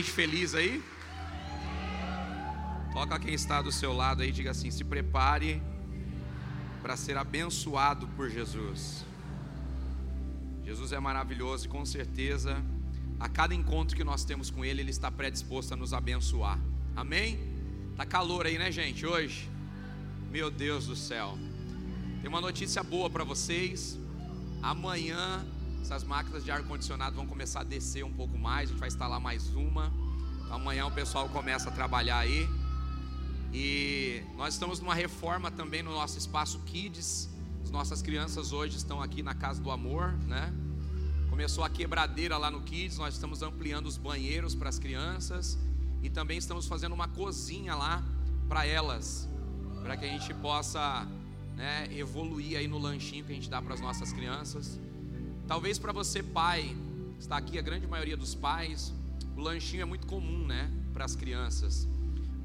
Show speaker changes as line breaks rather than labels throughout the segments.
Gente feliz aí? Toca quem está do seu lado aí diga assim: se prepare para ser abençoado por Jesus. Jesus é maravilhoso e com certeza, a cada encontro que nós temos com Ele, Ele está predisposto a nos abençoar. Amém? Tá calor aí, né, gente, hoje? Meu Deus do céu. Tem uma notícia boa para vocês. Amanhã, essas máquinas de ar-condicionado vão começar a descer um pouco mais. A gente vai instalar mais uma. Amanhã o pessoal começa a trabalhar aí. E nós estamos numa reforma também no nosso espaço Kids. As nossas crianças hoje estão aqui na Casa do Amor, né? Começou a quebradeira lá no Kids, nós estamos ampliando os banheiros para as crianças e também estamos fazendo uma cozinha lá para elas, para que a gente possa né, evoluir aí no lanchinho que a gente dá para as nossas crianças. Talvez para você, pai, está aqui a grande maioria dos pais, o lanchinho é muito comum, né, para as crianças.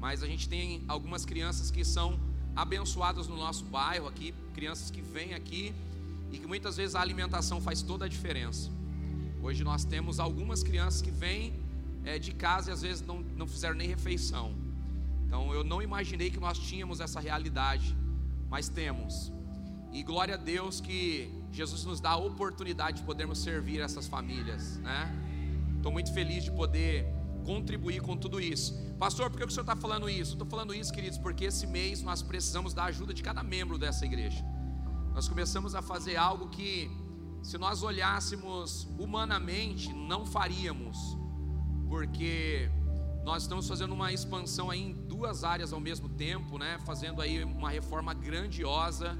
Mas a gente tem algumas crianças que são abençoadas no nosso bairro aqui, crianças que vêm aqui e que muitas vezes a alimentação faz toda a diferença. Hoje nós temos algumas crianças que vêm é, de casa e às vezes não, não fizeram nem refeição. Então eu não imaginei que nós tínhamos essa realidade, mas temos. E glória a Deus que Jesus nos dá a oportunidade de podermos servir essas famílias, né? Estou muito feliz de poder contribuir com tudo isso. Pastor, por que o senhor está falando isso? Estou falando isso, queridos, porque esse mês nós precisamos da ajuda de cada membro dessa igreja. Nós começamos a fazer algo que, se nós olhássemos humanamente, não faríamos, porque nós estamos fazendo uma expansão aí em duas áreas ao mesmo tempo, né? Fazendo aí uma reforma grandiosa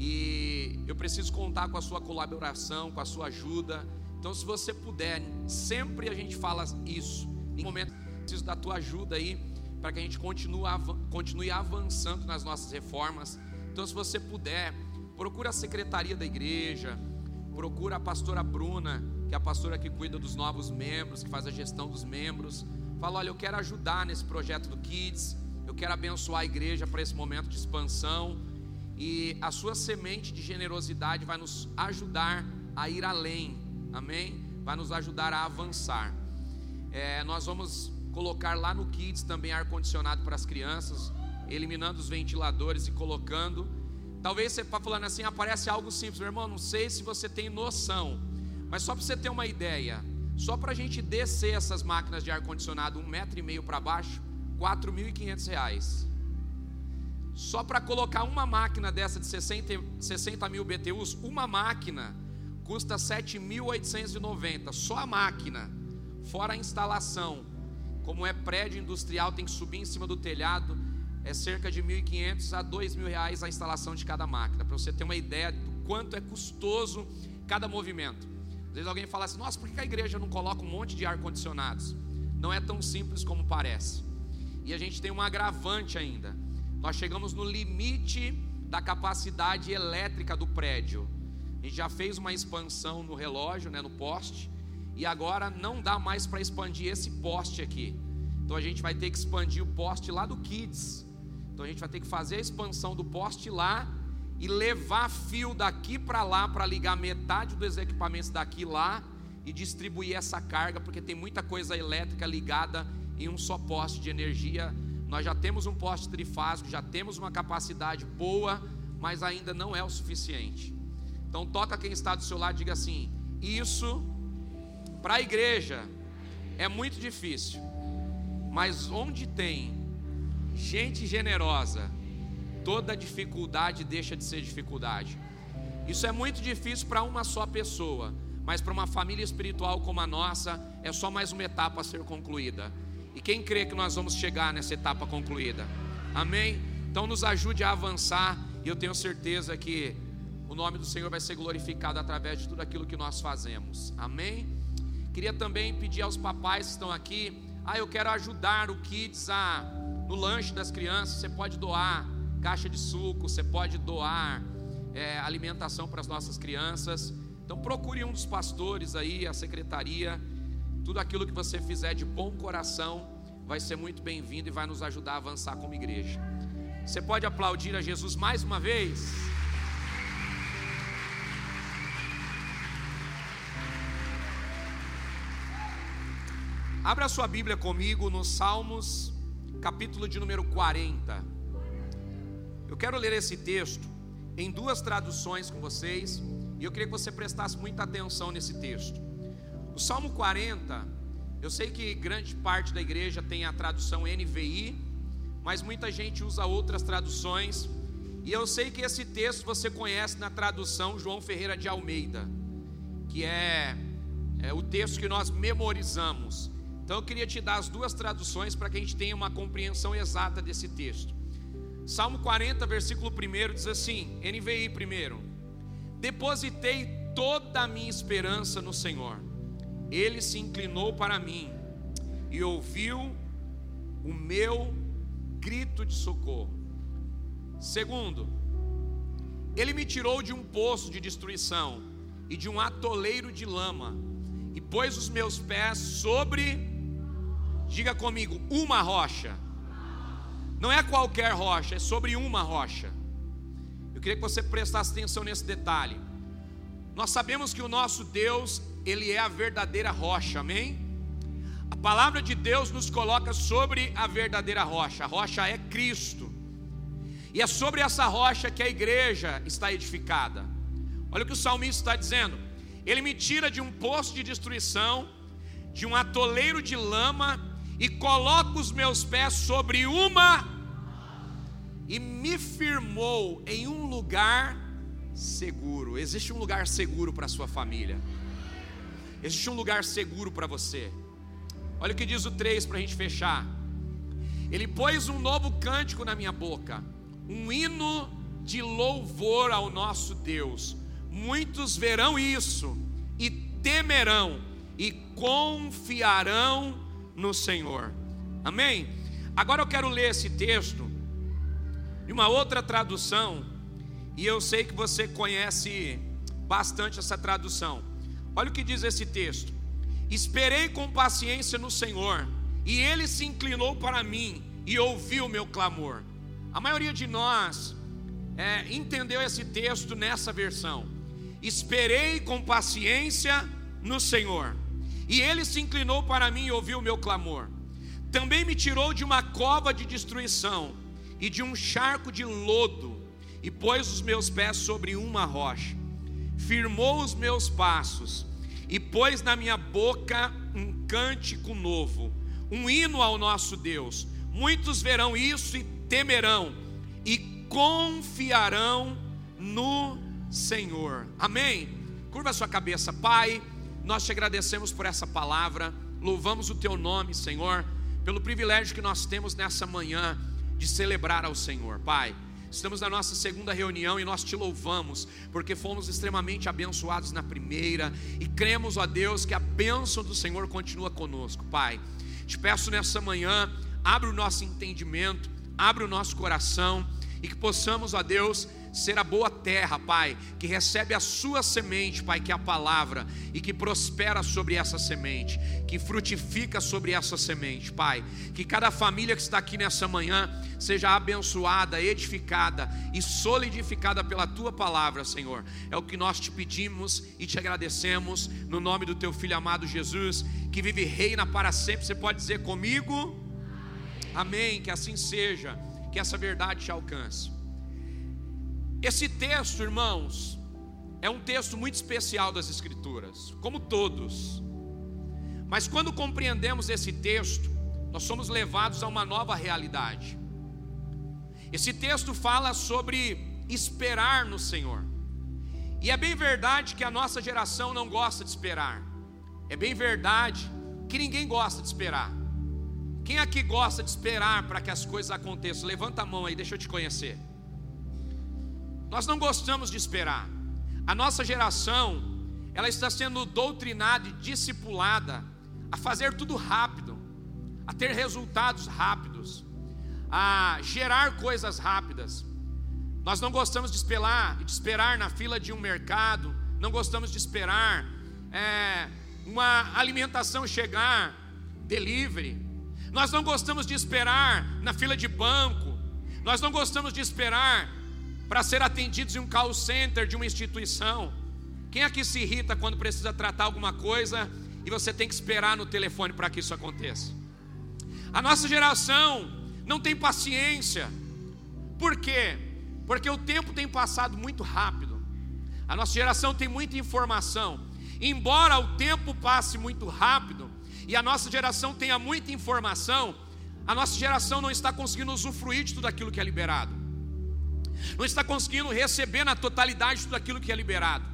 e eu preciso contar com a sua colaboração, com a sua ajuda. Então, se você puder, sempre a gente fala isso em momento preciso da tua ajuda aí para que a gente continue, avançando nas nossas reformas. Então, se você puder, procura a secretaria da igreja, procura a pastora Bruna, que é a pastora que cuida dos novos membros, que faz a gestão dos membros. Fala, olha, eu quero ajudar nesse projeto do Kids, eu quero abençoar a igreja para esse momento de expansão. E a sua semente de generosidade vai nos ajudar a ir além, amém? Vai nos ajudar a avançar. É, nós vamos colocar lá no Kids também ar-condicionado para as crianças, eliminando os ventiladores e colocando. Talvez você está falando assim, aparece algo simples, meu irmão, não sei se você tem noção, mas só para você ter uma ideia, só para a gente descer essas máquinas de ar-condicionado um metro e meio para baixo, quinhentos reais. Só para colocar uma máquina dessa de 60, 60 mil BTUs, uma máquina custa 7.890, só a máquina fora a instalação. Como é prédio industrial, tem que subir em cima do telhado, é cerca de 1.500 a 2.000 reais a instalação de cada máquina, para você ter uma ideia do quanto é custoso cada movimento. Às vezes alguém fala assim: nossa, por que a igreja não coloca um monte de ar-condicionados? Não é tão simples como parece. E a gente tem um agravante ainda. Nós chegamos no limite da capacidade elétrica do prédio. A gente já fez uma expansão no relógio, né, no poste, e agora não dá mais para expandir esse poste aqui. Então a gente vai ter que expandir o poste lá do Kids. Então a gente vai ter que fazer a expansão do poste lá e levar fio daqui para lá para ligar metade dos equipamentos daqui lá e distribuir essa carga, porque tem muita coisa elétrica ligada em um só poste de energia. Nós já temos um poste trifásico, já temos uma capacidade boa, mas ainda não é o suficiente. Então toca quem está do seu lado e diga assim: isso para a igreja é muito difícil, mas onde tem gente generosa, toda dificuldade deixa de ser dificuldade. Isso é muito difícil para uma só pessoa, mas para uma família espiritual como a nossa, é só mais uma etapa a ser concluída. E quem crê que nós vamos chegar nessa etapa concluída? Amém? Então nos ajude a avançar, e eu tenho certeza que o nome do Senhor vai ser glorificado através de tudo aquilo que nós fazemos. Amém? Queria também pedir aos papais que estão aqui, ah, eu quero ajudar o Kids a, no lanche das crianças. Você pode doar caixa de suco, você pode doar é, alimentação para as nossas crianças. Então procure um dos pastores aí, a secretaria. Tudo aquilo que você fizer de bom coração vai ser muito bem-vindo e vai nos ajudar a avançar como igreja. Você pode aplaudir a Jesus mais uma vez? Abra sua Bíblia comigo no Salmos, capítulo de número 40. Eu quero ler esse texto em duas traduções com vocês, e eu queria que você prestasse muita atenção nesse texto. O Salmo 40, eu sei que grande parte da igreja tem a tradução NVI, mas muita gente usa outras traduções, e eu sei que esse texto você conhece na tradução João Ferreira de Almeida, que é, é o texto que nós memorizamos. Então eu queria te dar as duas traduções para que a gente tenha uma compreensão exata desse texto. Salmo 40, versículo 1 diz assim: NVI primeiro. Depositei toda a minha esperança no Senhor. Ele se inclinou para mim e ouviu o meu grito de socorro. Segundo, ele me tirou de um poço de destruição e de um atoleiro de lama e pôs os meus pés sobre Diga comigo, uma rocha. Não é qualquer rocha, é sobre uma rocha. Eu queria que você prestasse atenção nesse detalhe. Nós sabemos que o nosso Deus, ele é a verdadeira rocha, amém? A palavra de Deus nos coloca sobre a verdadeira rocha. A rocha é Cristo. E é sobre essa rocha que a igreja está edificada. Olha o que o salmista está dizendo. Ele me tira de um poço de destruição, de um atoleiro de lama e coloco os meus pés sobre uma e me firmou em um lugar seguro. Existe um lugar seguro para a sua família. Existe um lugar seguro para você. Olha o que diz o 3 para a gente fechar. Ele pôs um novo cântico na minha boca, um hino de louvor ao nosso Deus. Muitos verão isso e temerão e confiarão no Senhor. Amém? Agora eu quero ler esse texto em uma outra tradução, e eu sei que você conhece bastante essa tradução. Olha o que diz esse texto: Esperei com paciência no Senhor, e ele se inclinou para mim e ouviu o meu clamor. A maioria de nós é, entendeu esse texto nessa versão. Esperei com paciência no Senhor. E ele se inclinou para mim e ouviu o meu clamor. Também me tirou de uma cova de destruição e de um charco de lodo, e pôs os meus pés sobre uma rocha. Firmou os meus passos e pôs na minha boca um cântico novo, um hino ao nosso Deus. Muitos verão isso e temerão e confiarão no Senhor. Amém. Curva sua cabeça, Pai. Nós te agradecemos por essa palavra, louvamos o teu nome, Senhor, pelo privilégio que nós temos nessa manhã de celebrar ao Senhor, Pai. Estamos na nossa segunda reunião e nós te louvamos, porque fomos extremamente abençoados na primeira e cremos, ó Deus, que a bênção do Senhor continua conosco, Pai. Te peço nessa manhã, abre o nosso entendimento, abre o nosso coração e que possamos, ó Deus, ser a boa terra, Pai, que recebe a sua semente, Pai, que é a palavra, e que prospera sobre essa semente, que frutifica sobre essa semente, Pai. Que cada família que está aqui nessa manhã seja abençoada, edificada e solidificada pela tua palavra, Senhor. É o que nós te pedimos e te agradecemos, no nome do teu filho amado Jesus, que vive e reina para sempre. Você pode dizer comigo? Amém. Que assim seja, que essa verdade te alcance. Esse texto, irmãos, é um texto muito especial das Escrituras, como todos. Mas quando compreendemos esse texto, nós somos levados a uma nova realidade. Esse texto fala sobre esperar no Senhor. E é bem verdade que a nossa geração não gosta de esperar. É bem verdade que ninguém gosta de esperar. Quem aqui gosta de esperar para que as coisas aconteçam? Levanta a mão aí, deixa eu te conhecer. Nós não gostamos de esperar. A nossa geração, ela está sendo doutrinada e discipulada a fazer tudo rápido, a ter resultados rápidos, a gerar coisas rápidas. Nós não gostamos de esperar, de esperar na fila de um mercado, não gostamos de esperar é, uma alimentação chegar, delivery. Nós não gostamos de esperar na fila de banco. Nós não gostamos de esperar para ser atendidos em um call center de uma instituição. Quem aqui se irrita quando precisa tratar alguma coisa e você tem que esperar no telefone para que isso aconteça. A nossa geração não tem paciência. Por quê? Porque o tempo tem passado muito rápido. A nossa geração tem muita informação. Embora o tempo passe muito rápido e a nossa geração tenha muita informação, a nossa geração não está conseguindo usufruir de tudo aquilo que é liberado. Não está conseguindo receber na totalidade tudo aquilo que é liberado.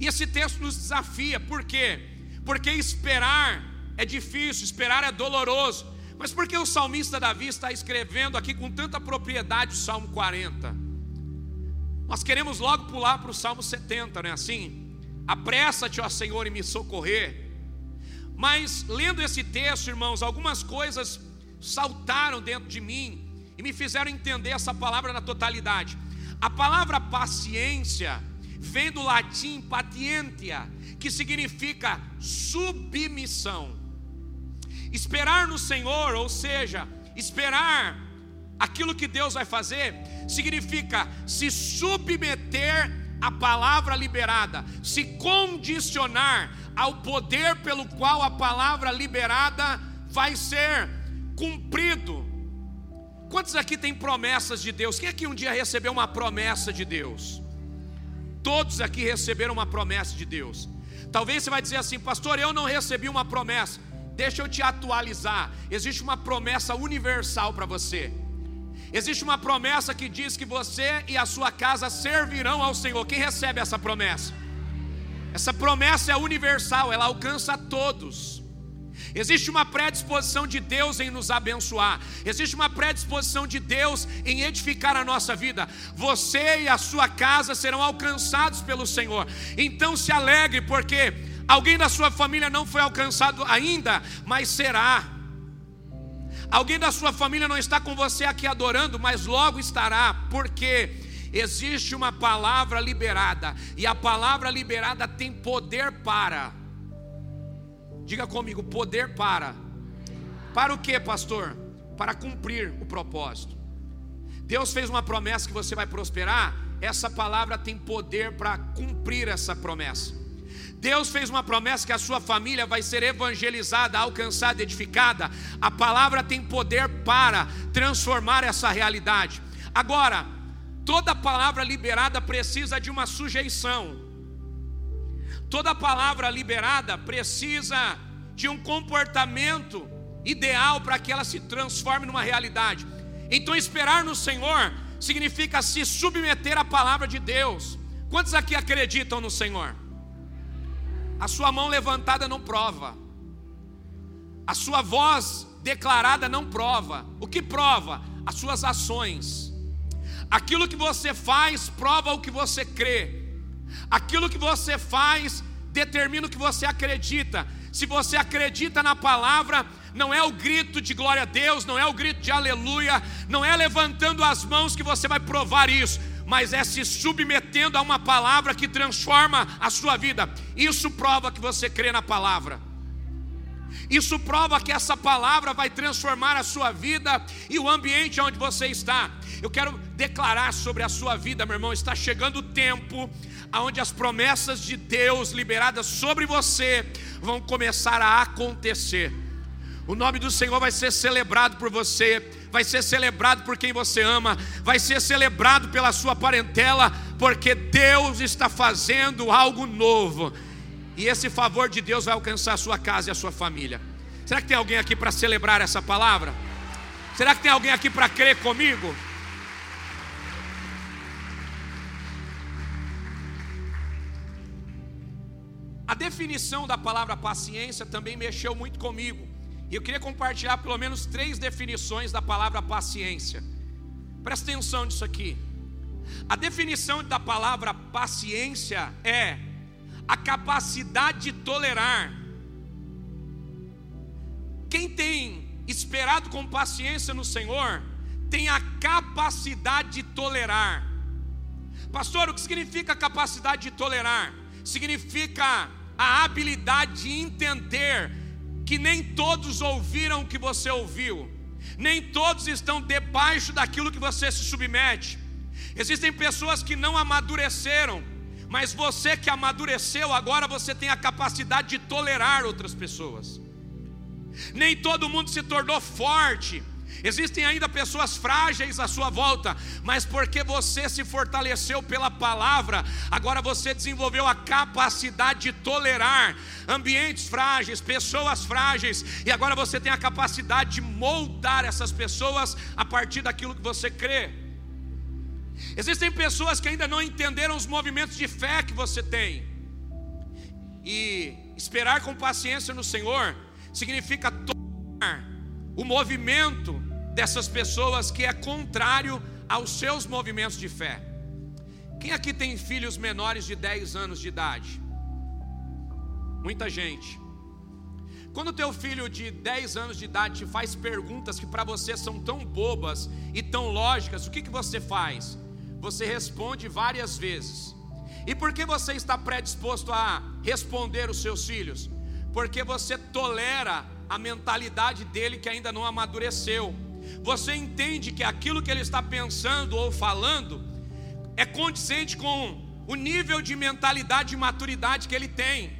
E esse texto nos desafia, por quê? Porque esperar é difícil, esperar é doloroso. Mas por que o salmista Davi está escrevendo aqui com tanta propriedade o Salmo 40? Nós queremos logo pular para o Salmo 70, não é assim? Apressa-te, ó Senhor, e me socorrer. Mas lendo esse texto, irmãos, algumas coisas saltaram dentro de mim e me fizeram entender essa palavra na totalidade. A palavra paciência vem do latim patientia, que significa submissão. Esperar no Senhor, ou seja, esperar aquilo que Deus vai fazer, significa se submeter à palavra liberada, se condicionar ao poder pelo qual a palavra liberada vai ser cumprido. Quantos aqui têm promessas de Deus? Quem aqui um dia recebeu uma promessa de Deus? Todos aqui receberam uma promessa de Deus. Talvez você vai dizer assim, pastor, eu não recebi uma promessa. Deixa eu te atualizar. Existe uma promessa universal para você. Existe uma promessa que diz que você e a sua casa servirão ao Senhor. Quem recebe essa promessa? Essa promessa é universal, ela alcança a todos. Existe uma predisposição de Deus em nos abençoar. Existe uma predisposição de Deus em edificar a nossa vida. Você e a sua casa serão alcançados pelo Senhor. Então se alegre, porque Alguém da sua família não foi alcançado ainda, mas será. Alguém da sua família não está com você aqui adorando, mas logo estará, porque existe uma palavra liberada, e a palavra liberada tem poder para. Diga comigo, poder para. Para o que, pastor? Para cumprir o propósito. Deus fez uma promessa que você vai prosperar, essa palavra tem poder para cumprir essa promessa. Deus fez uma promessa que a sua família vai ser evangelizada, alcançada, edificada. A palavra tem poder para transformar essa realidade. Agora, toda palavra liberada precisa de uma sujeição. Toda palavra liberada precisa de um comportamento ideal para que ela se transforme numa realidade. Então, esperar no Senhor significa se submeter à palavra de Deus. Quantos aqui acreditam no Senhor? A sua mão levantada não prova. A sua voz declarada não prova. O que prova? As suas ações. Aquilo que você faz prova o que você crê. Aquilo que você faz determina o que você acredita. Se você acredita na palavra, não é o grito de glória a Deus, não é o grito de aleluia, não é levantando as mãos que você vai provar isso mas é se submetendo a uma palavra que transforma a sua vida. Isso prova que você crê na palavra. Isso prova que essa palavra vai transformar a sua vida e o ambiente onde você está. Eu quero declarar sobre a sua vida, meu irmão, está chegando o tempo onde as promessas de Deus liberadas sobre você vão começar a acontecer. O nome do Senhor vai ser celebrado por você, vai ser celebrado por quem você ama, vai ser celebrado pela sua parentela, porque Deus está fazendo algo novo. E esse favor de Deus vai alcançar a sua casa e a sua família. Será que tem alguém aqui para celebrar essa palavra? Será que tem alguém aqui para crer comigo? A definição da palavra paciência também mexeu muito comigo. E eu queria compartilhar pelo menos três definições da palavra paciência. Presta atenção nisso aqui. A definição da palavra paciência é a capacidade de tolerar. Quem tem esperado com paciência no Senhor, tem a capacidade de tolerar. Pastor, o que significa capacidade de tolerar? Significa a habilidade de entender que nem todos ouviram o que você ouviu, nem todos estão debaixo daquilo que você se submete. Existem pessoas que não amadureceram Mas você que amadureceu, agora você tem a capacidade de tolerar outras pessoas. Nem todo mundo se tornou forte. Existem ainda pessoas frágeis à sua volta, mas porque você se fortaleceu pela palavra, agora você desenvolveu a capacidade de tolerar ambientes frágeis, pessoas frágeis, e agora você tem a capacidade de moldar essas pessoas a partir daquilo que você crê. Existem pessoas que ainda não entenderam os movimentos de fé que você tem, e esperar com paciência no Senhor significa tomar o movimento dessas pessoas que é contrário aos seus movimentos de fé. Quem aqui tem filhos menores de 10 anos de idade? Muita gente. Quando teu filho de 10 anos de idade te faz perguntas que para você são tão bobas e tão lógicas, o que, que você faz? Você responde várias vezes. E por que você está predisposto a responder os seus filhos? porque você tolera a mentalidade dele que ainda não amadureceu. Você entende que aquilo que ele está pensando ou falando é condizente com o nível de mentalidade e maturidade que ele tem.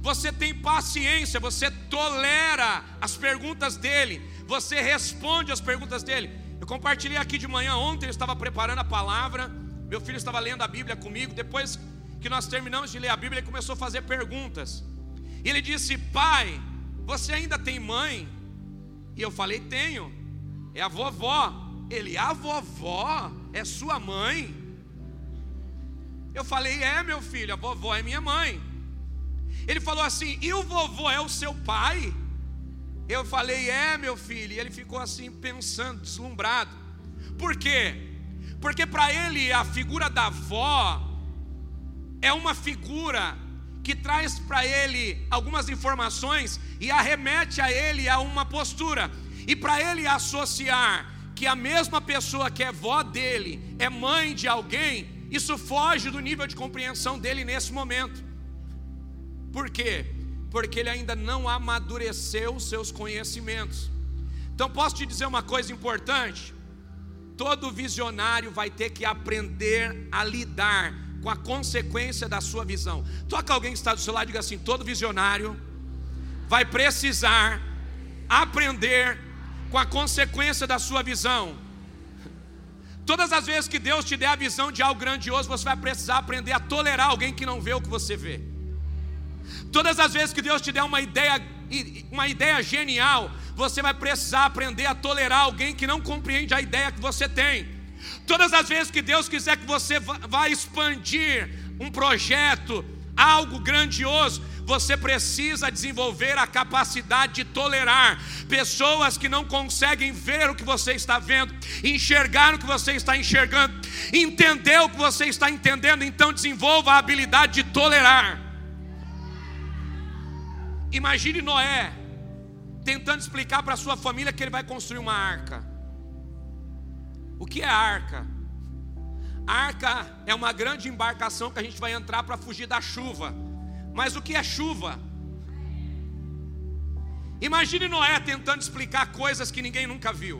Você tem paciência, você tolera as perguntas dele, você responde as perguntas dele. Eu compartilhei aqui de manhã, ontem eu estava preparando a palavra, meu filho estava lendo a Bíblia comigo, depois que nós terminamos de ler a Bíblia, ele começou a fazer perguntas. E ele disse: Pai, você ainda tem mãe? E eu falei: Tenho. É a vovó. Ele: A vovó é sua mãe? Eu falei: É, meu filho, a vovó é minha mãe. Ele falou assim: E o vovô é o seu pai? Eu falei: É, meu filho. E ele ficou assim pensando, deslumbrado. Por quê? Porque para ele a figura da avó é uma figura que traz para ele algumas informações e arremete a ele a uma postura. E para ele associar que a mesma pessoa que é vó dele é mãe de alguém, isso foge do nível de compreensão dele nesse momento. Por quê? Porque ele ainda não amadureceu os seus conhecimentos. Então posso te dizer uma coisa importante: todo visionário vai ter que aprender a lidar com a consequência da sua visão. Toca alguém que está do seu lado e diga assim: todo visionário vai precisar aprender com a consequência da sua visão. Todas as vezes que Deus te der a visão de algo grandioso, você vai precisar aprender a tolerar alguém que não vê o que você vê. Todas as vezes que Deus te der uma ideia, uma ideia genial, você vai precisar aprender a tolerar alguém que não compreende a ideia que você tem. Todas as vezes que Deus quiser que você vá expandir um projeto, algo grandioso, você precisa desenvolver a capacidade de tolerar pessoas que não conseguem ver o que você está vendo, enxergar o que você está enxergando, entender o que você está entendendo, então desenvolva a habilidade de tolerar. Imagine Noé tentando explicar para sua família que ele vai construir uma arca. O que é arca? Arca é uma grande embarcação que a gente vai entrar para fugir da chuva. Mas o que é chuva? Imagine Noé tentando explicar coisas que ninguém nunca viu.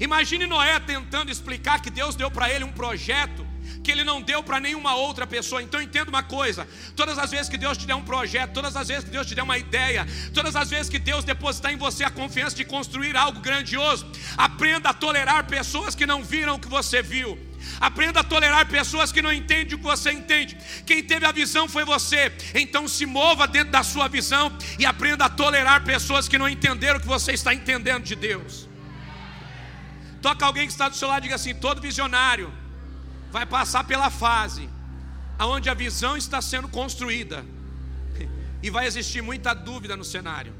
Imagine Noé tentando explicar que Deus deu para ele um projeto que ele não deu para nenhuma outra pessoa. Então entenda uma coisa: todas as vezes que Deus te der um projeto, todas as vezes que Deus te der uma ideia, todas as vezes que Deus depositar em você a confiança de construir algo grandioso, aprenda a tolerar pessoas que não viram o que você viu. Aprenda a tolerar pessoas que não entendem o que você entende. Quem teve a visão foi você. Então se mova dentro da sua visão e aprenda a tolerar pessoas que não entenderam o que você está entendendo de Deus. Toca alguém que está do seu lado e diga assim: todo visionário vai passar pela fase onde a visão está sendo construída e vai existir muita dúvida no cenário.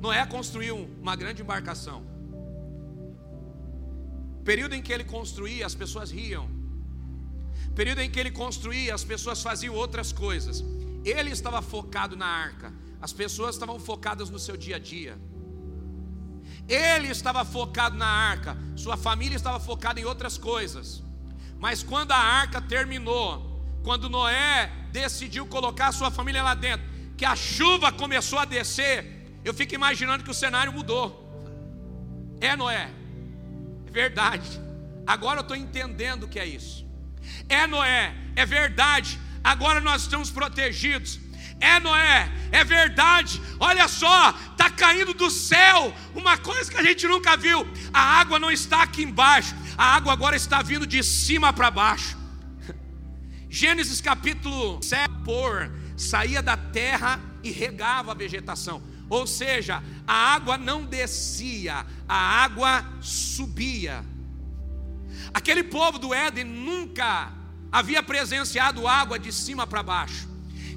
Noé construiu uma grande embarcação. Período em que ele construía, as pessoas riam. Período em que ele construía, as pessoas faziam outras coisas. Ele estava focado na arca. As pessoas estavam focadas no seu dia a dia. Ele estava focado na arca, sua família estava focada em outras coisas. Mas quando a arca terminou, quando Noé decidiu colocar sua família lá dentro, que a chuva começou a descer, eu fico imaginando que o cenário mudou. É, Noé, é verdade. Agora eu estou entendendo o que é isso. É Noé, é verdade. Agora nós estamos protegidos. É Noé, é verdade. Olha só, está caindo do céu uma coisa que a gente nunca viu. A água não está aqui embaixo, a água agora está vindo de cima para baixo. Gênesis capítulo 7, por saía da terra e regava a vegetação. Ou seja, a água não descia, a água subia. Aquele povo do Éden nunca havia presenciado água de cima para baixo.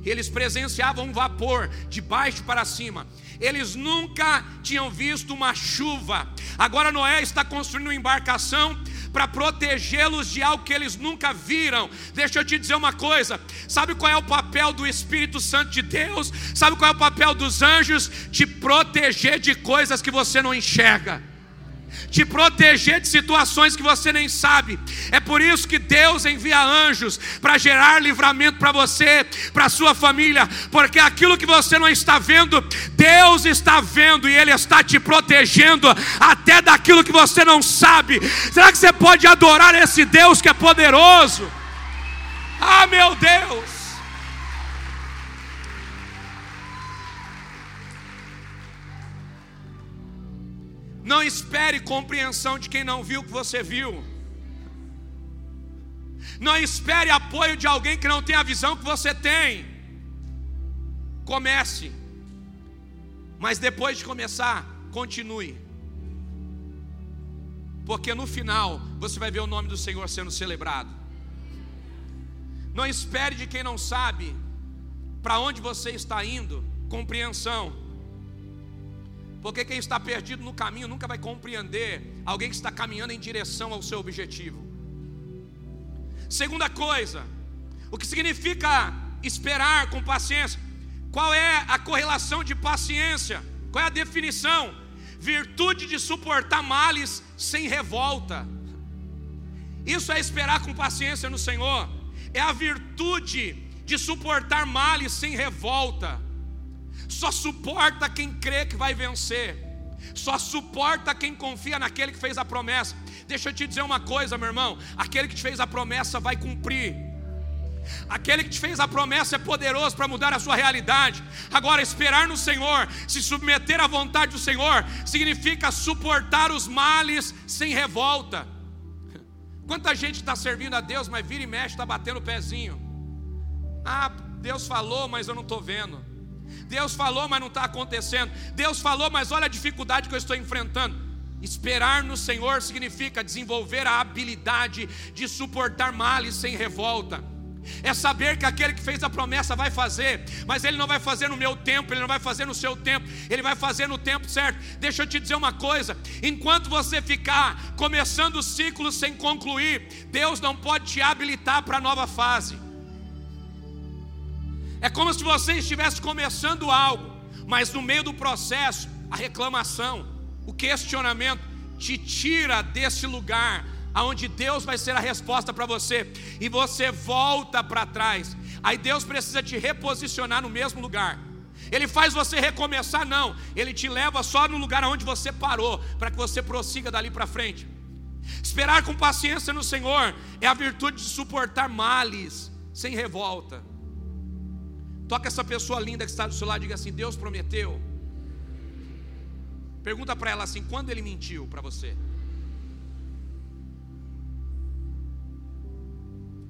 Eles presenciavam um vapor de baixo para cima. Eles nunca tinham visto uma chuva. Agora Noé está construindo uma embarcação para protegê-los de algo que eles nunca viram. Deixa eu te dizer uma coisa: sabe qual é o papel do Espírito Santo de Deus? Sabe qual é o papel dos anjos? Te proteger de coisas que você não enxerga te proteger de situações que você nem sabe. É por isso que Deus envia anjos para gerar livramento para você, para sua família, porque aquilo que você não está vendo, Deus está vendo e Ele está te protegendo até daquilo que você não sabe. Será que você pode adorar esse Deus que é poderoso? Ah, meu Deus! Não espere compreensão de quem não viu o que você viu. Não espere apoio de alguém que não tem a visão que você tem. Comece. Mas depois de começar, continue. Porque no final você vai ver o nome do Senhor sendo celebrado. Não espere de quem não sabe para onde você está indo, compreensão. Porque quem está perdido no caminho nunca vai compreender alguém que está caminhando em direção ao seu objetivo. Segunda coisa, o que significa esperar com paciência? Qual é a correlação de paciência? Qual é a definição? Virtude de suportar males sem revolta. Isso é esperar com paciência no Senhor. É a virtude de suportar males sem revolta. Só suporta quem crê que vai vencer. Só suporta quem confia naquele que fez a promessa. Deixa eu te dizer uma coisa, meu irmão: aquele que te fez a promessa vai cumprir. Aquele que te fez a promessa é poderoso para mudar a sua realidade. Agora, esperar no Senhor, se submeter à vontade do Senhor, significa suportar os males sem revolta. Quanta gente está servindo a Deus, mas vira e mexe, está batendo o pezinho. Ah, Deus falou, mas eu não estou vendo. Deus falou, mas não está acontecendo. Deus falou, mas olha a dificuldade que eu estou enfrentando. Esperar no Senhor significa desenvolver a habilidade de suportar males sem revolta. É saber que aquele que fez a promessa vai fazer, mas ele não vai fazer no meu tempo, ele não vai fazer no seu tempo, ele vai fazer no tempo certo. Deixa eu te dizer uma coisa: enquanto você ficar começando o ciclo sem concluir, Deus não pode te habilitar para a nova fase. É como se você estivesse começando algo, mas no meio do processo, a reclamação, o questionamento te tira desse lugar aonde Deus vai ser a resposta para você e você volta para trás. Aí Deus precisa te reposicionar no mesmo lugar. Ele faz você recomeçar, não. Ele te leva só no lugar onde você parou, para que você prossiga dali para frente. Esperar com paciência no Senhor é a virtude de suportar males sem revolta. Toca essa pessoa linda que está do seu lado e diga assim: Deus prometeu. Pergunta para ela assim: quando ele mentiu para você?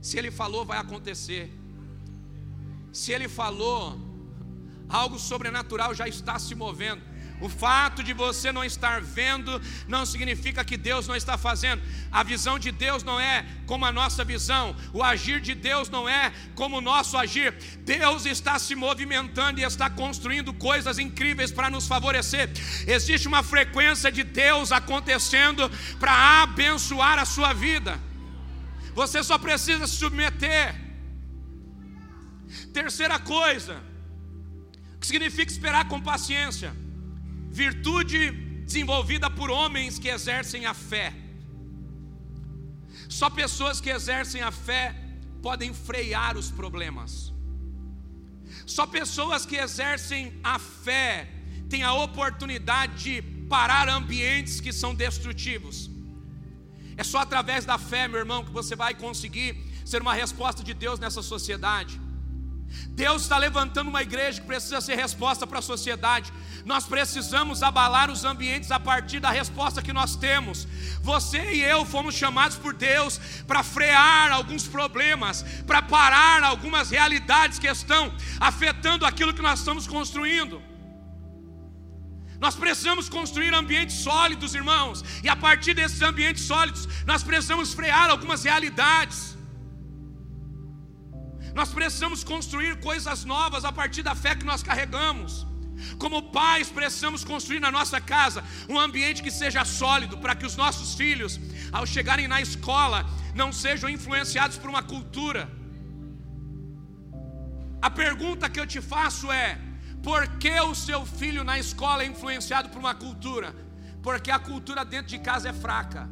Se ele falou, vai acontecer. Se ele falou, algo sobrenatural já está se movendo. O fato de você não estar vendo não significa que Deus não está fazendo. A visão de Deus não é como a nossa visão, o agir de Deus não é como o nosso agir. Deus está se movimentando e está construindo coisas incríveis para nos favorecer. Existe uma frequência de Deus acontecendo para abençoar a sua vida. Você só precisa se submeter. Terceira coisa, que significa esperar com paciência virtude desenvolvida por homens que exercem a fé. Só pessoas que exercem a fé podem frear os problemas. Só pessoas que exercem a fé têm a oportunidade de parar ambientes que são destrutivos. É só através da fé, meu irmão, que você vai conseguir ser uma resposta de Deus nessa sociedade. Deus está levantando uma igreja que precisa ser resposta para a sociedade. Nós precisamos abalar os ambientes a partir da resposta que nós temos. Você e eu fomos chamados por Deus para frear alguns problemas, para parar algumas realidades que estão afetando aquilo que nós estamos construindo. Nós precisamos construir ambientes sólidos, irmãos, e a partir desses ambientes sólidos, nós precisamos frear algumas realidades. Nós precisamos construir coisas novas a partir da fé que nós carregamos. Como pais, precisamos construir na nossa casa um ambiente que seja sólido para que os nossos filhos, ao chegarem na escola, não sejam influenciados por uma cultura. A pergunta que eu te faço é: por que o seu filho na escola é influenciado por uma cultura? Porque a cultura dentro de casa é fraca.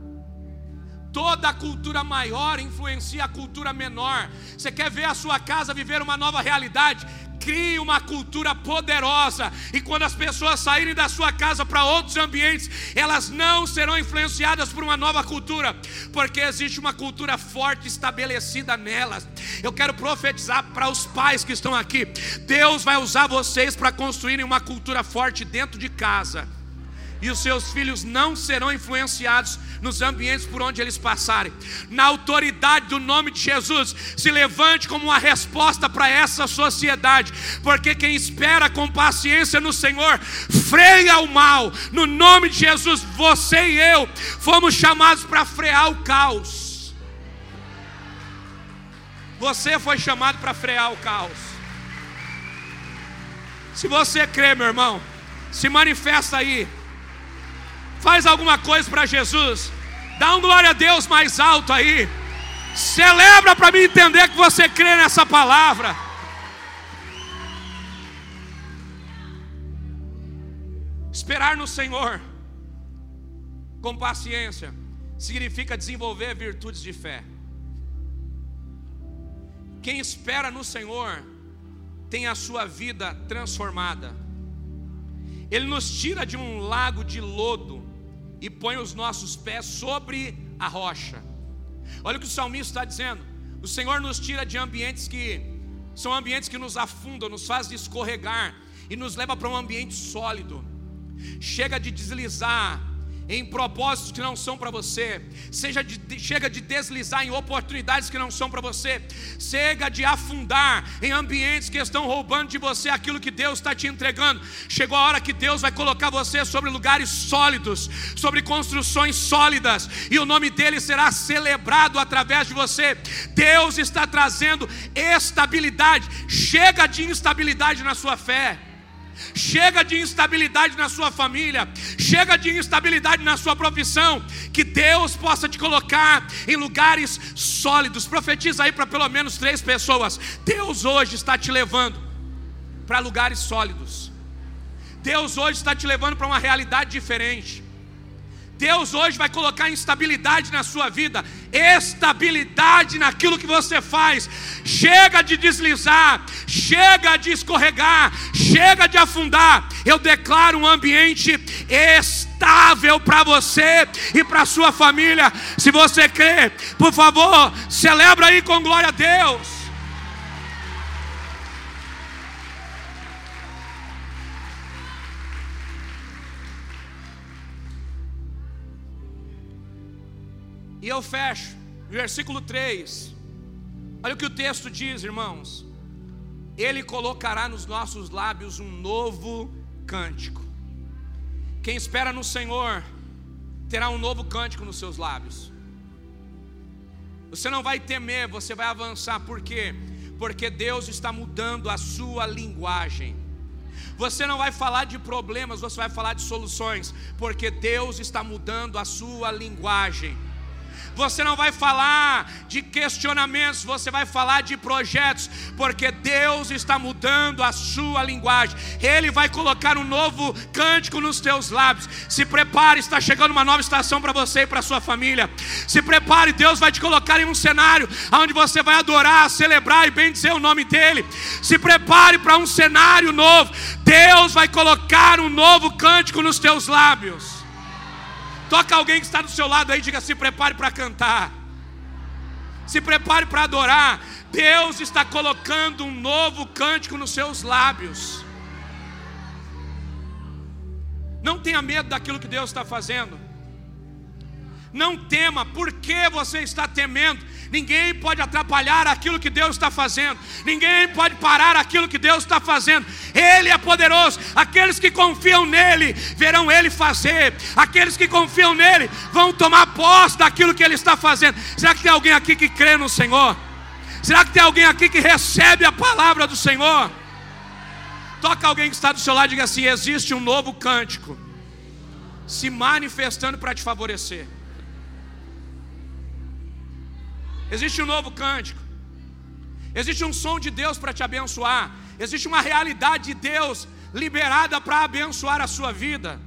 Toda a cultura maior influencia a cultura menor. Você quer ver a sua casa viver uma nova realidade? Crie uma cultura poderosa, e quando as pessoas saírem da sua casa para outros ambientes, elas não serão influenciadas por uma nova cultura, porque existe uma cultura forte estabelecida nelas. Eu quero profetizar para os pais que estão aqui: Deus vai usar vocês para construírem uma cultura forte dentro de casa e os seus filhos não serão influenciados nos ambientes por onde eles passarem. Na autoridade do nome de Jesus, se levante como uma resposta para essa sociedade, porque quem espera com paciência no Senhor freia o mal. No nome de Jesus, você e eu fomos chamados para frear o caos. Você foi chamado para frear o caos. Se você crê, meu irmão, se manifesta aí. Faz alguma coisa para Jesus. Dá um glória a Deus mais alto aí. Celebra para mim entender que você crê nessa palavra. Esperar no Senhor com paciência significa desenvolver virtudes de fé. Quem espera no Senhor tem a sua vida transformada. Ele nos tira de um lago de lodo e põe os nossos pés sobre a rocha. Olha o que o salmista está dizendo. O Senhor nos tira de ambientes que são ambientes que nos afundam, nos fazem escorregar e nos leva para um ambiente sólido. Chega de deslizar em propósitos que não são para você, seja de, chega de deslizar em oportunidades que não são para você, chega de afundar em ambientes que estão roubando de você aquilo que Deus está te entregando. Chegou a hora que Deus vai colocar você sobre lugares sólidos, sobre construções sólidas, e o nome dele será celebrado através de você. Deus está trazendo estabilidade, chega de instabilidade na sua fé. Chega de instabilidade na sua família, chega de instabilidade na sua profissão, que Deus possa te colocar em lugares sólidos. Profetiza aí para pelo menos três pessoas. Deus hoje está te levando para lugares sólidos. Deus hoje está te levando para uma realidade diferente. Deus hoje vai colocar instabilidade na sua vida, estabilidade naquilo que você faz. Chega de deslizar, chega de escorregar, chega de afundar. Eu declaro um ambiente estável para você e para sua família. Se você crê, por favor, celebra aí com glória a Deus. E eu fecho, versículo 3. Olha o que o texto diz, irmãos. Ele colocará nos nossos lábios um novo cântico. Quem espera no Senhor terá um novo cântico nos seus lábios. Você não vai temer, você vai avançar, por quê? Porque Deus está mudando a sua linguagem. Você não vai falar de problemas, você vai falar de soluções, porque Deus está mudando a sua linguagem. Você não vai falar de questionamentos, você vai falar de projetos, porque Deus está mudando a sua linguagem. Ele vai colocar um novo cântico nos teus lábios. Se prepare, está chegando uma nova estação para você e para sua família. Se prepare, Deus vai te colocar em um cenário onde você vai adorar, celebrar e bendizer o nome dele. Se prepare para um cenário novo. Deus vai colocar um novo cântico nos teus lábios. Toca alguém que está do seu lado aí diga: se prepare para cantar. Se prepare para adorar. Deus está colocando um novo cântico nos seus lábios. Não tenha medo daquilo que Deus está fazendo. Não tema, por que você está temendo? Ninguém pode atrapalhar aquilo que Deus está fazendo, ninguém pode parar aquilo que Deus está fazendo. Ele é poderoso. Aqueles que confiam nele verão ele fazer, aqueles que confiam nele vão tomar posse daquilo que ele está fazendo. Será que tem alguém aqui que crê no Senhor? Será que tem alguém aqui que recebe a palavra do Senhor? Toca alguém que está do seu lado e diga assim: existe um novo cântico se manifestando para te favorecer. Existe um novo cântico. Existe um som de Deus para te abençoar. Existe uma realidade de Deus liberada para abençoar a sua vida.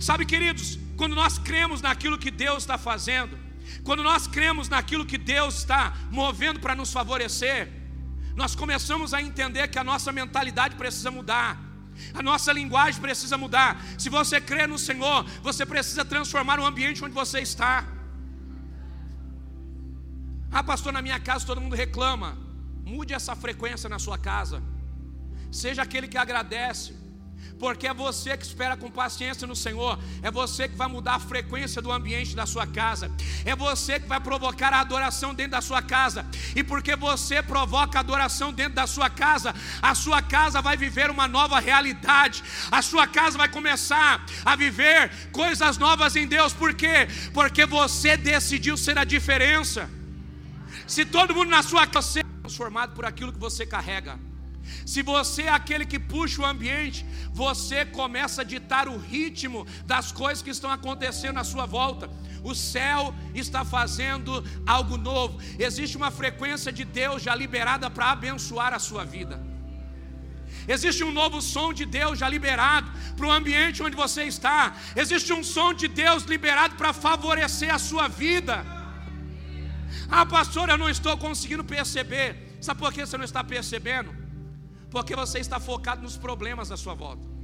Sabe, queridos, quando nós cremos naquilo que Deus está fazendo, quando nós cremos naquilo que Deus está movendo para nos favorecer, nós começamos a entender que a nossa mentalidade precisa mudar. A nossa linguagem precisa mudar. Se você crê no Senhor, você precisa transformar o ambiente onde você está. Ah, pastor, na minha casa todo mundo reclama. Mude essa frequência na sua casa. Seja aquele que agradece. Porque é você que espera com paciência no Senhor, é você que vai mudar a frequência do ambiente da sua casa, é você que vai provocar a adoração dentro da sua casa, e porque você provoca a adoração dentro da sua casa, a sua casa vai viver uma nova realidade, a sua casa vai começar a viver coisas novas em Deus, por quê? Porque você decidiu ser a diferença. Se todo mundo na sua casa é transformado por aquilo que você carrega. Se você é aquele que puxa o ambiente, você começa a ditar o ritmo das coisas que estão acontecendo à sua volta. O céu está fazendo algo novo. Existe uma frequência de Deus já liberada para abençoar a sua vida. Existe um novo som de Deus já liberado para o ambiente onde você está. Existe um som de Deus liberado para favorecer a sua vida. Ah, pastor, eu não estou conseguindo perceber. Sabe por que você não está percebendo? Porque você está focado nos problemas da sua volta.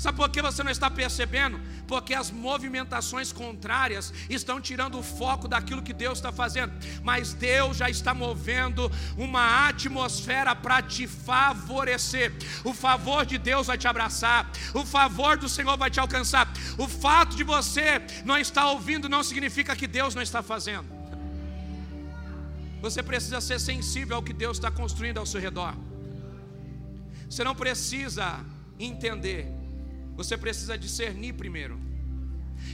Sabe por que você não está percebendo? Porque as movimentações contrárias estão tirando o foco daquilo que Deus está fazendo. Mas Deus já está movendo uma atmosfera para te favorecer. O favor de Deus vai te abraçar. O favor do Senhor vai te alcançar. O fato de você não estar ouvindo não significa que Deus não está fazendo. Você precisa ser sensível ao que Deus está construindo ao seu redor. Você não precisa entender, você precisa discernir primeiro.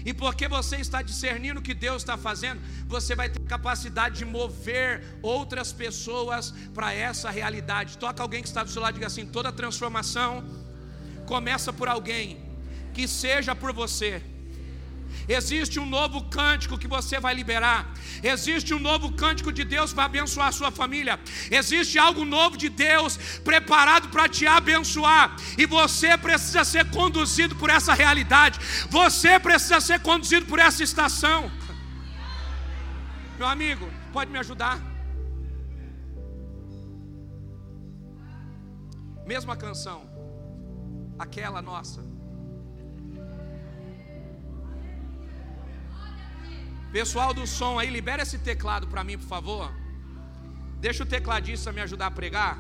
E porque você está discernindo o que Deus está fazendo, você vai ter capacidade de mover outras pessoas para essa realidade. Toca alguém que está do seu lado e diga assim: toda transformação começa por alguém, que seja por você. Existe um novo cântico que você vai liberar. Existe um novo cântico de Deus para abençoar a sua família. Existe algo novo de Deus preparado para te abençoar. E você precisa ser conduzido por essa realidade. Você precisa ser conduzido por essa estação. Meu amigo, pode me ajudar? Mesma canção, aquela nossa. Pessoal do som aí, libera esse teclado para mim, por favor. Deixa o tecladista me ajudar a pregar.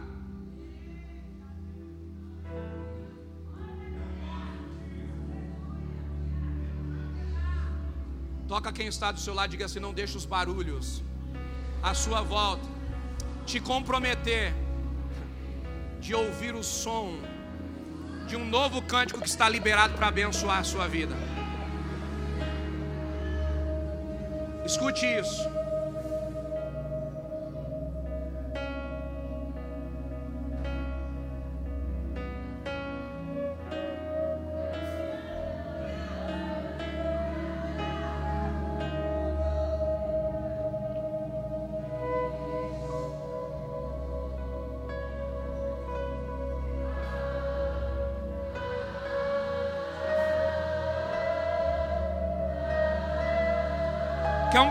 Toca quem está do seu lado, diga assim: não deixa os barulhos à sua volta te comprometer de ouvir o som de um novo cântico que está liberado para abençoar a sua vida. Escute isso.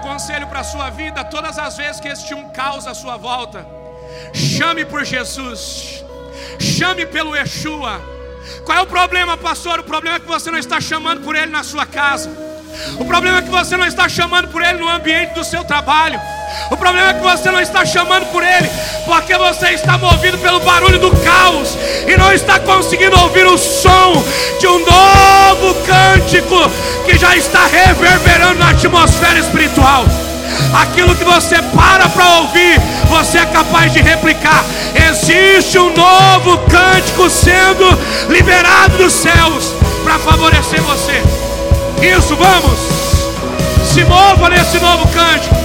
Conselho para a sua vida? Todas as vezes que existe um caos à sua volta, chame por Jesus, chame pelo Yeshua. Qual é o problema, pastor? O problema é que você não está chamando por ele na sua casa. O problema é que você não está chamando por Ele no ambiente do seu trabalho. O problema é que você não está chamando por Ele, porque você está movido pelo barulho do caos e não está conseguindo ouvir o som de um novo cântico que já está reverberando na atmosfera espiritual. Aquilo que você para para ouvir, você é capaz de replicar. Existe um novo cântico sendo liberado dos céus para favorecer você. Isso, vamos. Se mova nesse novo cântico.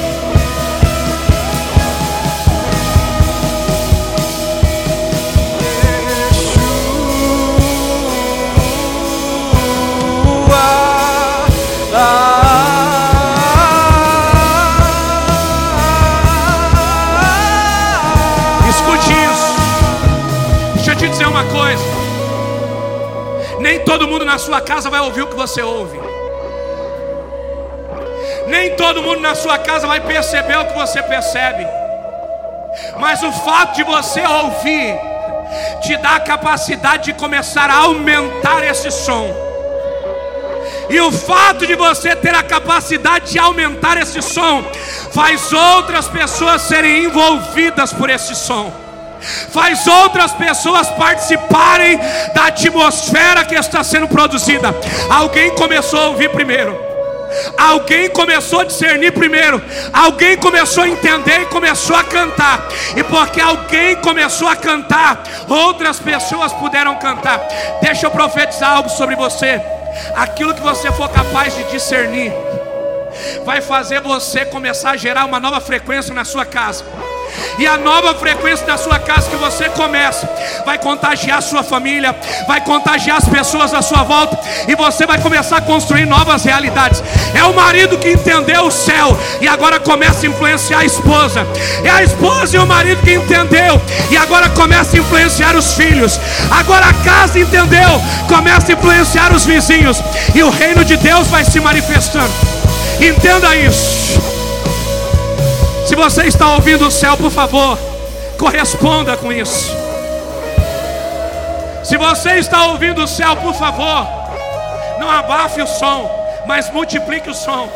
Na sua casa vai ouvir o que você ouve. Nem todo mundo na sua casa vai perceber o que você percebe. Mas o fato de você ouvir te dá a capacidade de começar a aumentar esse som. E o fato de você ter a capacidade de aumentar esse som faz outras pessoas serem envolvidas por esse som faz outras pessoas participarem da atmosfera que está sendo produzida. Alguém começou a ouvir primeiro. Alguém começou a discernir primeiro, alguém começou a entender e começou a cantar, e porque alguém começou a cantar, outras pessoas puderam cantar. Deixa eu profetizar algo sobre você: aquilo que você for capaz de discernir, vai fazer você começar a gerar uma nova frequência na sua casa. E a nova frequência da sua casa que você começa vai contagiar a sua família, vai contagiar as pessoas à sua volta, e você vai começar a construir novas realidades. É o marido que entendeu o céu e agora começa a influenciar a esposa. É a esposa e o marido que entendeu e agora começa a influenciar os filhos. Agora a casa entendeu, começa a influenciar os vizinhos, e o reino de Deus vai se manifestando. Entenda isso. Se você está ouvindo o céu, por favor, corresponda com isso. Se você está ouvindo o céu, por favor, não abafe o som, mas multiplique o som.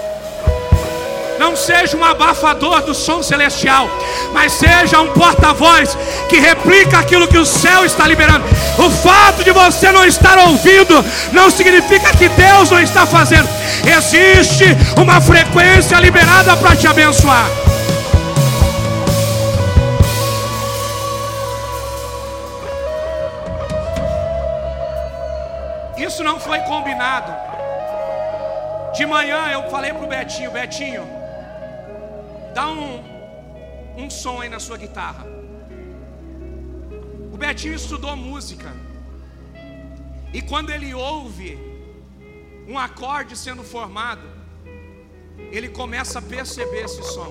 Não seja um abafador do som celestial, mas seja um porta-voz que replica aquilo que o céu está liberando. O fato de você não estar ouvindo não significa que Deus não está fazendo. Existe uma frequência liberada para te abençoar. Isso não foi combinado. De manhã eu falei para o Betinho: Betinho, dá um, um som aí na sua guitarra. O Betinho estudou música. E quando ele ouve um acorde sendo formado, ele começa a perceber esse som.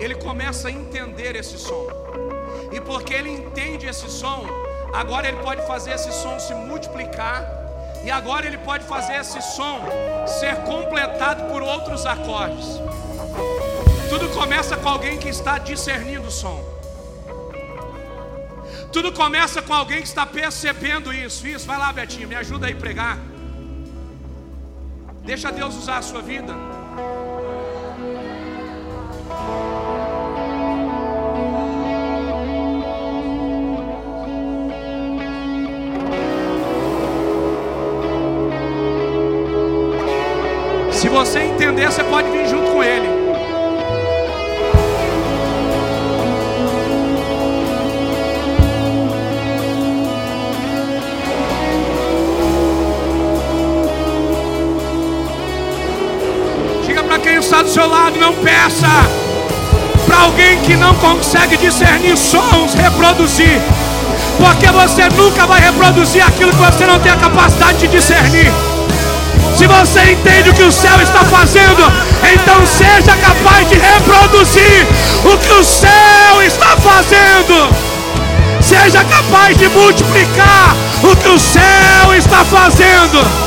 Ele começa a entender esse som. E porque ele entende esse som, Agora ele pode fazer esse som se multiplicar. E agora ele pode fazer esse som ser completado por outros acordes. Tudo começa com alguém que está discernindo o som. Tudo começa com alguém que está percebendo isso. Isso, vai lá, Betinho, me ajuda aí a pregar. Deixa Deus usar a sua vida. Se você entender, você pode vir junto com ele. Diga para quem está do seu lado, não peça. Para alguém que não consegue discernir sons, reproduzir. Porque você nunca vai reproduzir aquilo que você não tem a capacidade de discernir. Se você entende o que o céu está fazendo, então seja capaz de reproduzir o que o céu está fazendo. Seja capaz de multiplicar o que o céu está fazendo.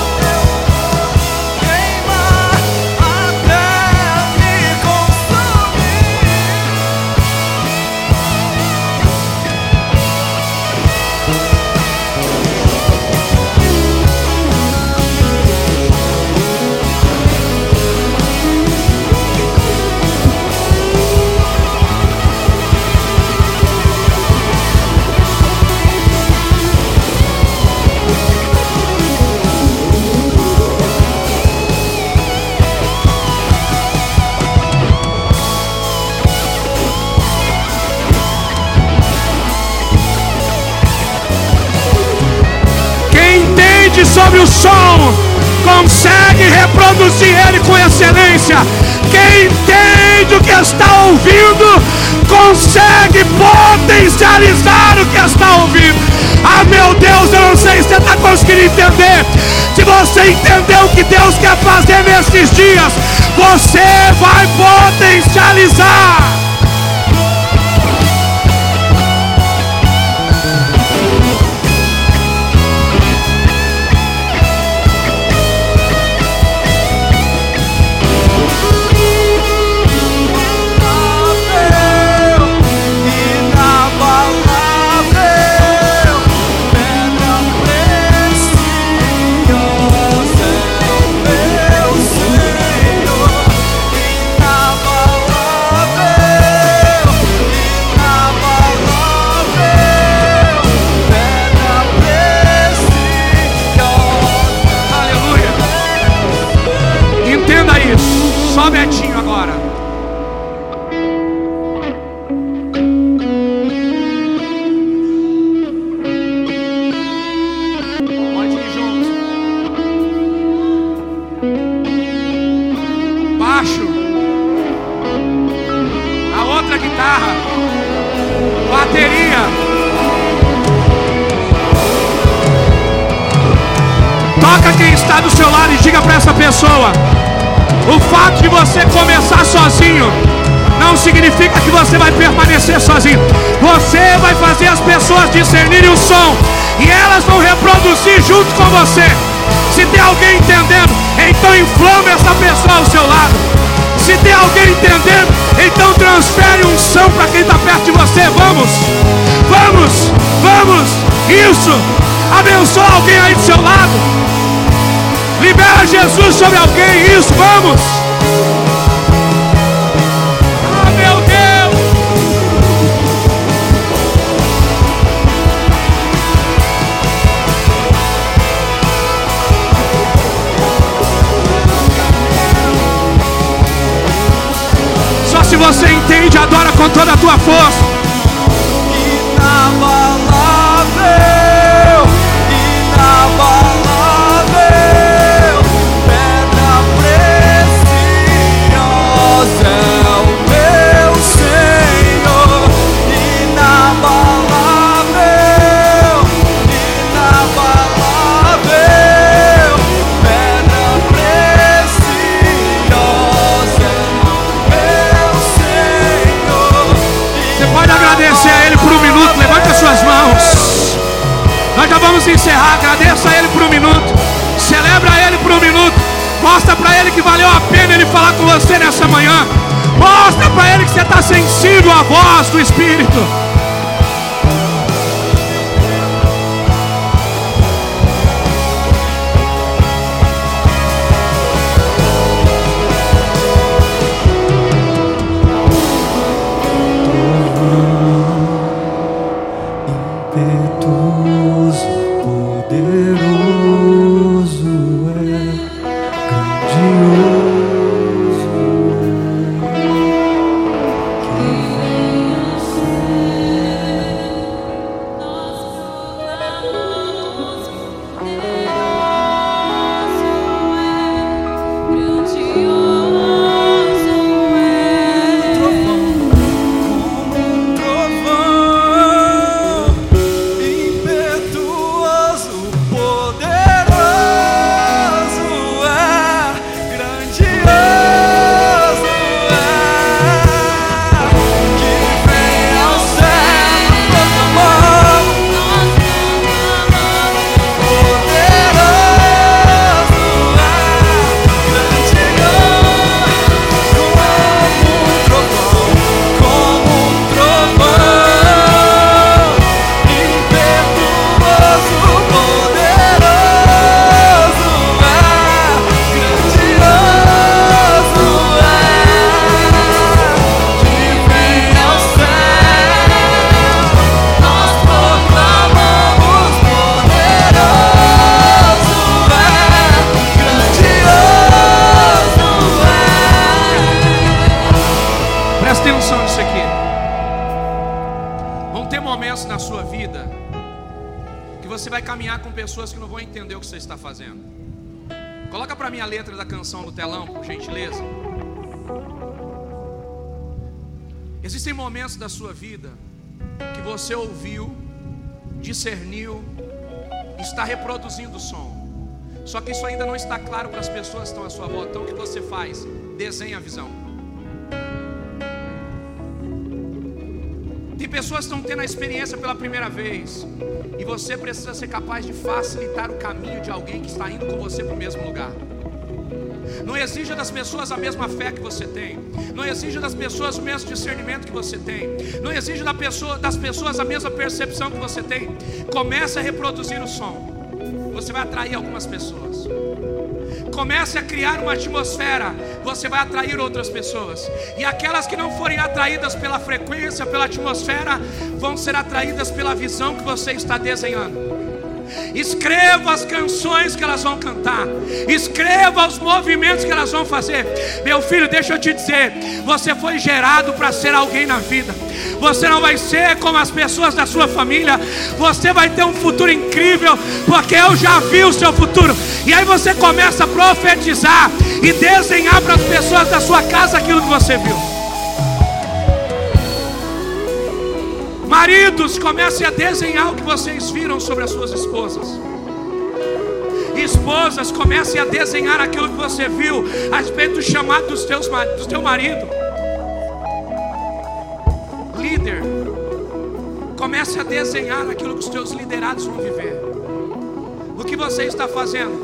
O som consegue reproduzir ele com excelência. Quem entende o que está ouvindo, consegue potencializar o que está ouvindo. Ah, meu Deus, eu não sei se você está conseguindo entender. Se você entendeu o que Deus quer fazer nesses dias, você vai potencializar. Isso. Abençoa alguém aí do seu lado. Libera Jesus sobre alguém. Isso, vamos.
Discerniu, está reproduzindo o som. Só que isso ainda não está claro para as pessoas que estão à sua volta. Então o que você faz? Desenha a visão. Tem pessoas que estão tendo a experiência pela primeira vez. E você precisa ser capaz de facilitar o caminho de alguém que está indo com você para o mesmo lugar. Não exija das pessoas a mesma fé que você tem. Não exija das pessoas o mesmo discernimento que você tem. Não exija da pessoa, das pessoas a mesma percepção que você tem. Comece a reproduzir o som. Você vai atrair algumas pessoas. Comece a criar uma atmosfera, você vai atrair outras pessoas. E aquelas que não forem atraídas pela frequência, pela atmosfera, vão ser atraídas pela visão que você está desenhando. Escreva as canções que elas vão cantar. Escreva os movimentos que elas vão fazer. Meu filho, deixa eu te dizer: você foi gerado para ser alguém na vida. Você não vai ser como as pessoas da sua família. Você vai ter um futuro incrível, porque eu já vi o seu futuro. E aí você começa a profetizar e desenhar para as pessoas da sua casa aquilo que você viu. Maridos, comecem a desenhar o que vocês viram sobre as suas esposas. Esposas, comecem a desenhar aquilo que você viu a respeito do chamado dos teus, do teu marido. Líder, comece a desenhar aquilo que os teus liderados vão viver. O que você está fazendo?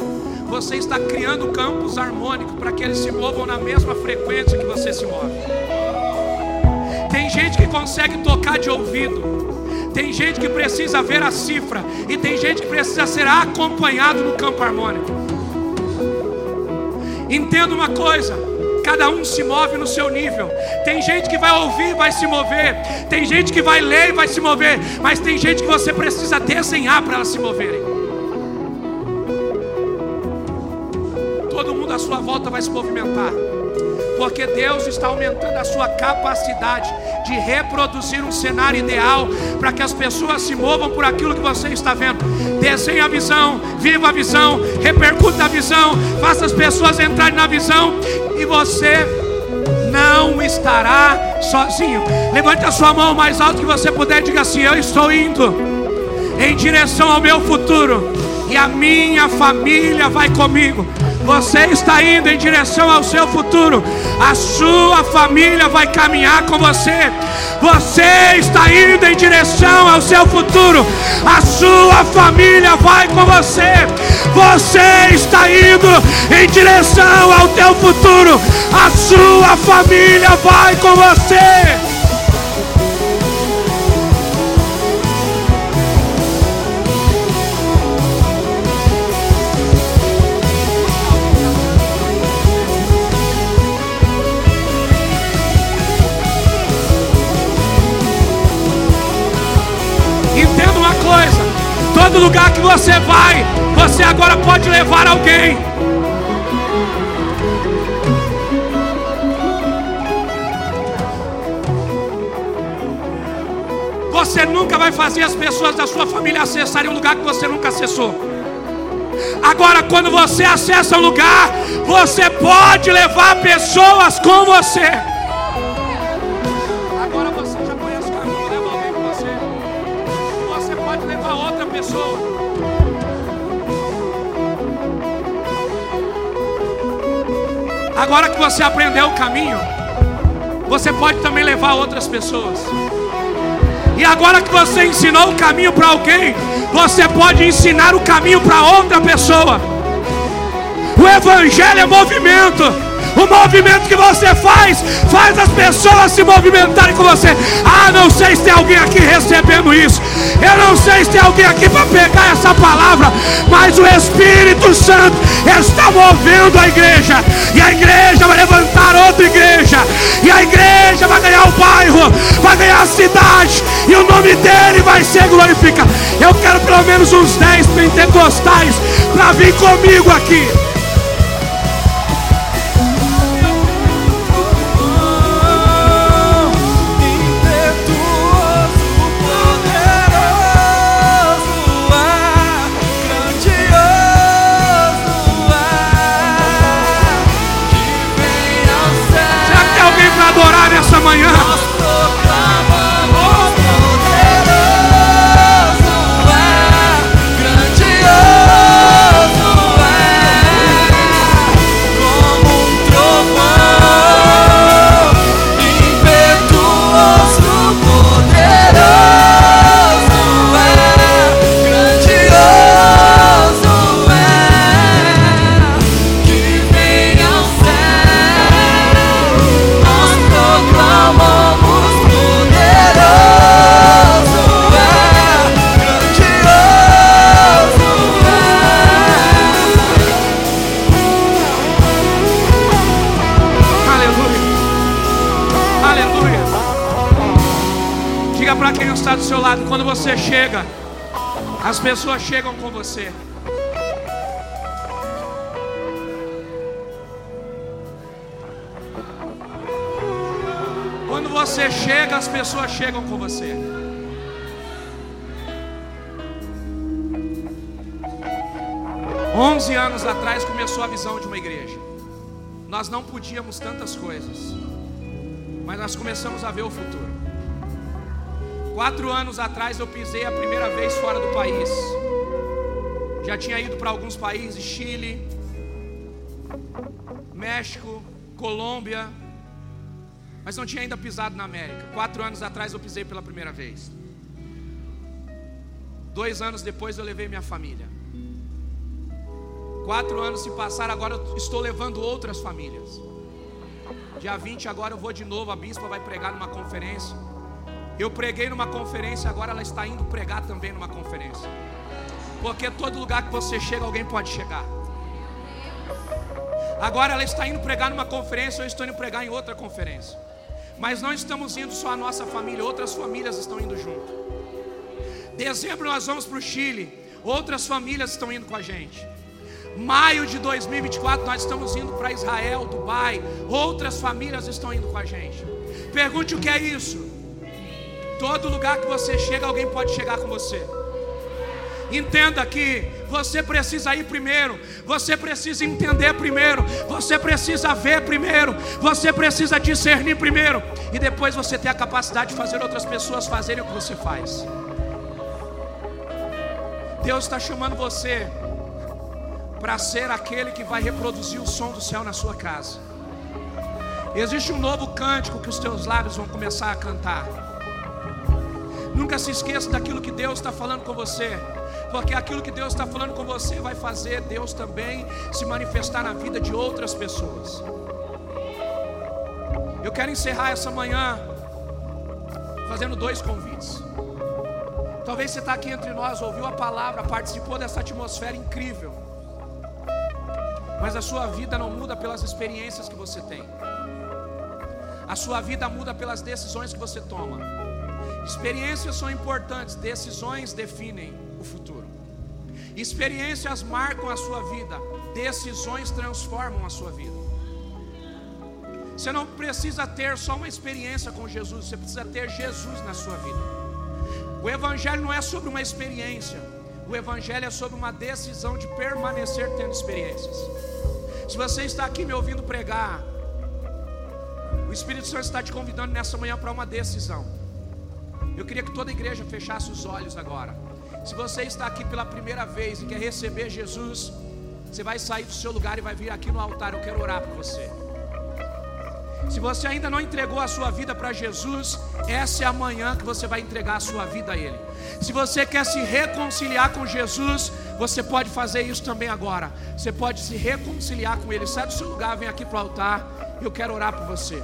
Você está criando campos harmônicos para que eles se movam na mesma frequência que você se move. Gente que consegue tocar de ouvido. Tem gente que precisa ver a cifra. E tem gente que precisa ser acompanhado no campo harmônico. Entenda uma coisa: cada um se move no seu nível. Tem gente que vai ouvir e vai se mover. Tem gente que vai ler e vai se mover. Mas tem gente que você precisa desenhar para elas se moverem. Todo mundo à sua volta vai se movimentar porque Deus está aumentando a sua capacidade de reproduzir um cenário ideal para que as pessoas se movam por aquilo que você está vendo. Desenhe a visão, viva a visão, repercuta a visão, faça as pessoas entrarem na visão e você não estará sozinho. Levante a sua mão mais alto que você puder e diga assim: Eu estou indo em direção ao meu futuro e a minha família vai comigo. Você está indo em direção ao seu futuro. A sua família vai caminhar com você. Você está indo em direção ao seu futuro. A sua família vai com você. Você está indo em direção ao teu futuro. A sua família vai com você. Todo lugar que você vai, você agora pode levar alguém. Você nunca vai fazer as pessoas da sua família acessarem um lugar que você nunca acessou. Agora, quando você acessa um lugar, você pode levar pessoas com você. Agora que você aprendeu o caminho, você pode também levar outras pessoas. E agora que você ensinou o caminho para alguém, você pode ensinar o caminho para outra pessoa. O Evangelho é movimento. O movimento que você faz, faz as pessoas se movimentarem com você. Ah, não sei se tem alguém aqui recebendo isso. Eu não sei se tem alguém aqui para pegar essa palavra, mas o Espírito Santo está movendo a igreja. E a igreja vai levantar outra igreja. E a igreja vai ganhar o bairro, vai ganhar a cidade. E o nome dele vai ser glorificado. Eu quero pelo menos uns 10 pentecostais para vir comigo aqui. Pessoas chegam com você. Quando você chega, as pessoas chegam com você. Onze anos atrás começou a visão de uma igreja. Nós não podíamos tantas coisas, mas nós começamos a ver o futuro. Quatro anos atrás eu pisei a primeira vez fora do país. Já tinha ido para alguns países, Chile, México, Colômbia, mas não tinha ainda pisado na América. Quatro anos atrás eu pisei pela primeira vez. Dois anos depois eu levei minha família. Quatro anos se passaram, agora eu estou levando outras famílias. Dia 20 agora eu vou de novo, a bispa vai pregar numa conferência. Eu preguei numa conferência, agora ela está indo pregar também numa conferência. Porque todo lugar que você chega, alguém pode chegar. Agora ela está indo pregar numa conferência, eu estou indo pregar em outra conferência. Mas não estamos indo só a nossa família, outras famílias estão indo junto. Dezembro nós vamos para o Chile, outras famílias estão indo com a gente. Maio de 2024 nós estamos indo para Israel, Dubai, outras famílias estão indo com a gente. Pergunte o que é isso? Todo lugar que você chega, alguém pode chegar com você. Entenda que você precisa ir primeiro, você precisa entender primeiro, você precisa ver primeiro, você precisa discernir primeiro, e depois você ter a capacidade de fazer outras pessoas fazerem o que você faz. Deus está chamando você para ser aquele que vai reproduzir o som do céu na sua casa. Existe um novo cântico que os teus lábios vão começar a cantar. Nunca se esqueça daquilo que Deus está falando com você, porque aquilo que Deus está falando com você vai fazer Deus também se manifestar na vida de outras pessoas. Eu quero encerrar essa manhã fazendo dois convites. Talvez você está aqui entre nós, ouviu a palavra, participou dessa atmosfera incrível, mas a sua vida não muda pelas experiências que você tem, a sua vida muda pelas decisões que você toma. Experiências são importantes, decisões definem o futuro. Experiências marcam a sua vida, decisões transformam a sua vida. Você não precisa ter só uma experiência com Jesus, você precisa ter Jesus na sua vida. O Evangelho não é sobre uma experiência, o Evangelho é sobre uma decisão de permanecer tendo experiências. Se você está aqui me ouvindo pregar, o Espírito Santo está te convidando nessa manhã para uma decisão. Eu queria que toda a igreja fechasse os olhos agora. Se você está aqui pela primeira vez e quer receber Jesus, você vai sair do seu lugar e vai vir aqui no altar. Eu quero orar por você. Se você ainda não entregou a sua vida para Jesus, essa é a manhã que você vai entregar a sua vida a Ele. Se você quer se reconciliar com Jesus, você pode fazer isso também agora. Você pode se reconciliar com Ele. Sai do seu lugar, vem aqui para o altar. Eu quero orar por você.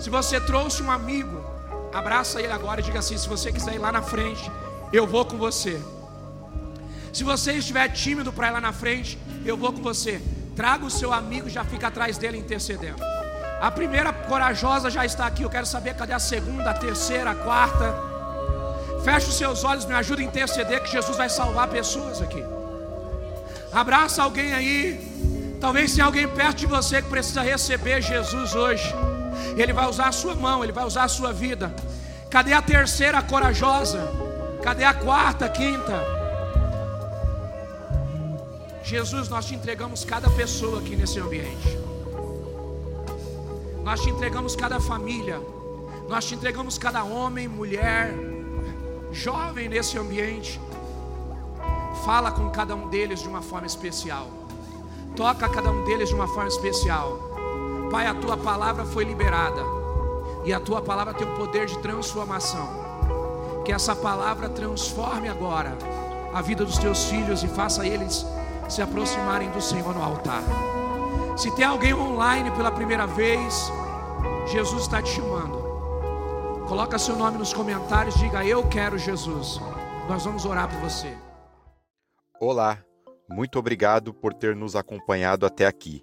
Se você trouxe um amigo, abraça ele agora e diga assim: se você quiser ir lá na frente, eu vou com você. Se você estiver tímido para ir lá na frente, eu vou com você. Traga o seu amigo, já fica atrás dele intercedendo. A primeira corajosa já está aqui. Eu quero saber cadê a segunda, a terceira, a quarta. Feche os seus olhos, me ajuda a interceder que Jesus vai salvar pessoas aqui. Abraça alguém aí. Talvez tenha alguém perto de você que precisa receber Jesus hoje. Ele vai usar a sua mão, ele vai usar a sua vida. Cadê a terceira corajosa? Cadê a quarta, quinta? Jesus, nós te entregamos cada pessoa aqui nesse ambiente. Nós te entregamos cada família, nós te entregamos cada homem, mulher, jovem nesse ambiente. Fala com cada um deles de uma forma especial. Toca cada um deles de uma forma especial. Pai, a tua palavra foi liberada. E a tua palavra tem o poder de transformação. Que essa palavra transforme agora a vida dos teus filhos e faça eles se aproximarem do Senhor no altar. Se tem alguém online pela primeira vez, Jesus está te chamando. Coloca seu nome nos comentários, diga eu quero Jesus. Nós vamos orar por você.
Olá, muito obrigado por ter nos acompanhado até aqui.